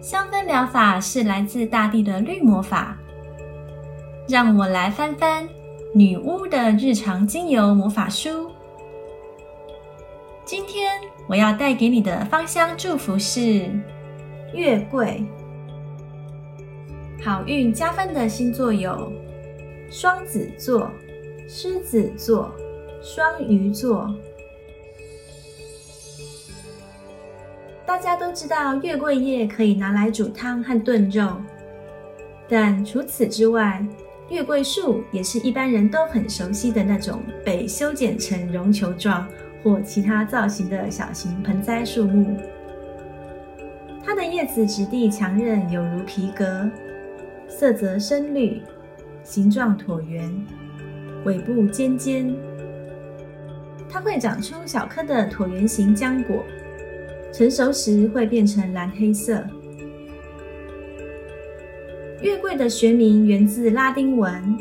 香氛疗法是来自大地的绿魔法。让我来翻翻女巫的日常精油魔法书。今天我要带给你的芳香祝福是月桂。好运加分的星座有双子座、狮子座、双鱼座。大家都知道月桂叶可以拿来煮汤和炖肉，但除此之外，月桂树也是一般人都很熟悉的那种被修剪成绒球状或其他造型的小型盆栽树木。它的叶子质地强韧，有如皮革，色泽深绿，形状椭圆，尾部尖尖。它会长出小颗的椭圆形浆果。成熟时会变成蓝黑色。月桂的学名源自拉丁文，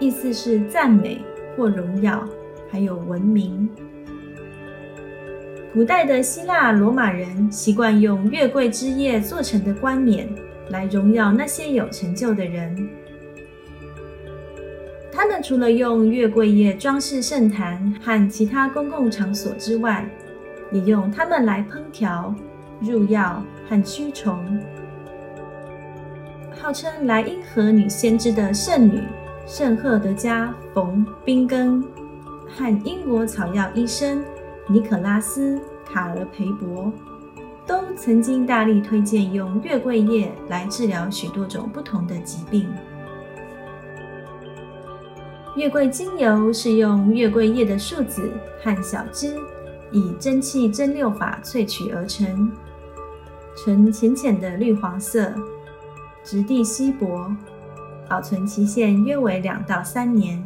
意思是赞美或荣耀，还有文明。古代的希腊罗马人习惯用月桂枝叶做成的冠冕来荣耀那些有成就的人。他们除了用月桂叶装饰圣坛和其他公共场所之外，也用它们来烹调、入药和驱虫。号称莱茵河女先知的圣女圣赫德加·冯·宾根和英国草药医生尼可拉斯·卡尔培伯，都曾经大力推荐用月桂叶来治疗许多种不同的疾病。月桂精油是用月桂叶的树籽和小枝。以蒸汽蒸馏法萃取而成，呈浅浅的绿黄色，质地稀薄，保存期限约为两到三年。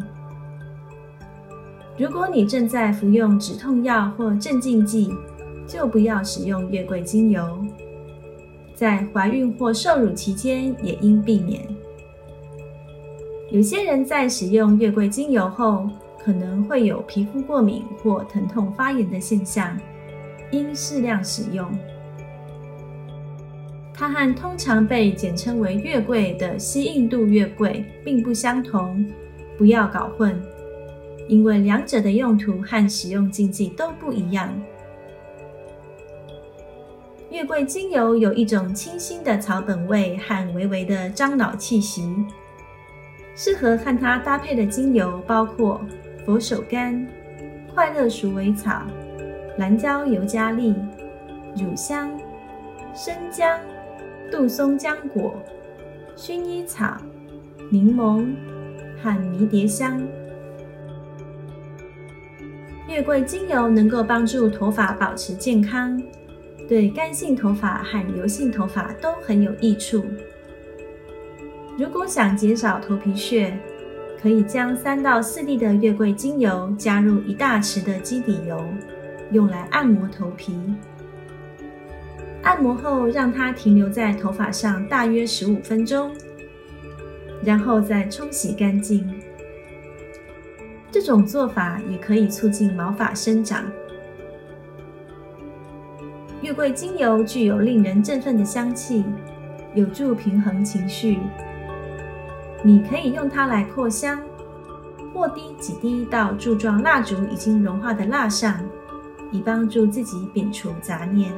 如果你正在服用止痛药或镇静剂，就不要使用月桂精油。在怀孕或受乳期间也应避免。有些人在使用月桂精油后，可能会有皮肤过敏或疼痛发炎的现象，应适量使用。它和通常被简称为月桂的西印度月桂并不相同，不要搞混，因为两者的用途和使用禁忌都不一样。月桂精油有一种清新的草本味和微微的樟脑气息，适合和它搭配的精油包括。佛手柑、快乐鼠尾草、蓝椒尤加利、乳香、生姜、杜松浆果、薰衣草、柠檬和迷迭香。月桂精油能够帮助头发保持健康，对干性头发和油性头发都很有益处。如果想减少头皮屑，可以将三到四滴的月桂精油加入一大匙的基底油，用来按摩头皮。按摩后，让它停留在头发上大约十五分钟，然后再冲洗干净。这种做法也可以促进毛发生长。月桂精油具有令人振奋的香气，有助平衡情绪。你可以用它来扩香，或滴几滴到柱状蜡烛已经融化的蜡上，以帮助自己摒除杂念，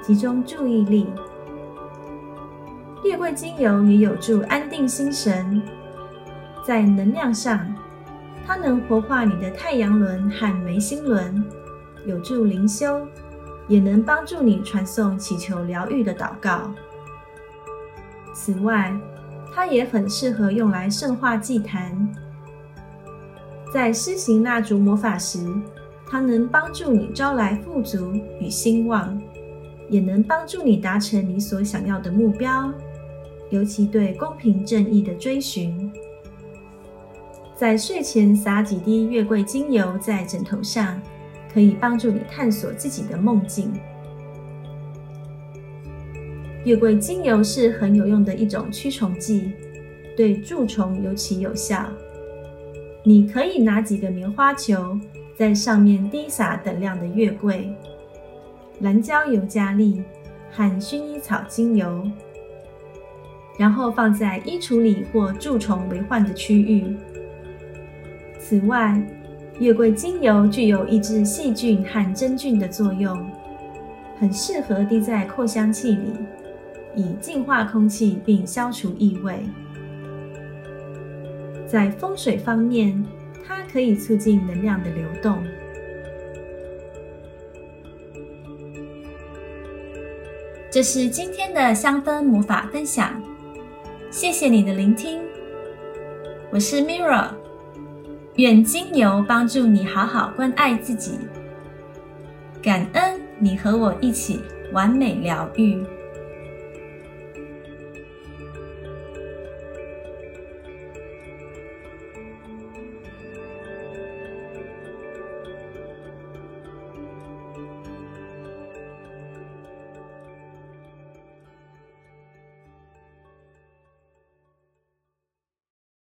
集中注意力。月桂精油也有助安定心神，在能量上，它能活化你的太阳轮和眉心轮，有助灵修，也能帮助你传送祈求疗愈的祷告。此外，它也很适合用来圣化祭坛。在施行蜡烛魔法时，它能帮助你招来富足与兴旺，也能帮助你达成你所想要的目标，尤其对公平正义的追寻。在睡前撒几滴月桂精油在枕头上，可以帮助你探索自己的梦境。月桂精油是很有用的一种驱虫剂，对蛀虫尤其有效。你可以拿几个棉花球，在上面滴洒等量的月桂、蓝椒尤加利和薰衣草精油，然后放在衣橱里或蛀虫为患的区域。此外，月桂精油具有抑制细菌和真菌的作用，很适合滴在扩香器里。以净化空气并消除异味。在风水方面，它可以促进能量的流动。这是今天的香氛魔法分享，谢谢你的聆听。我是 Mirra，愿精油帮助你好好关爱自己。感恩你和我一起完美疗愈。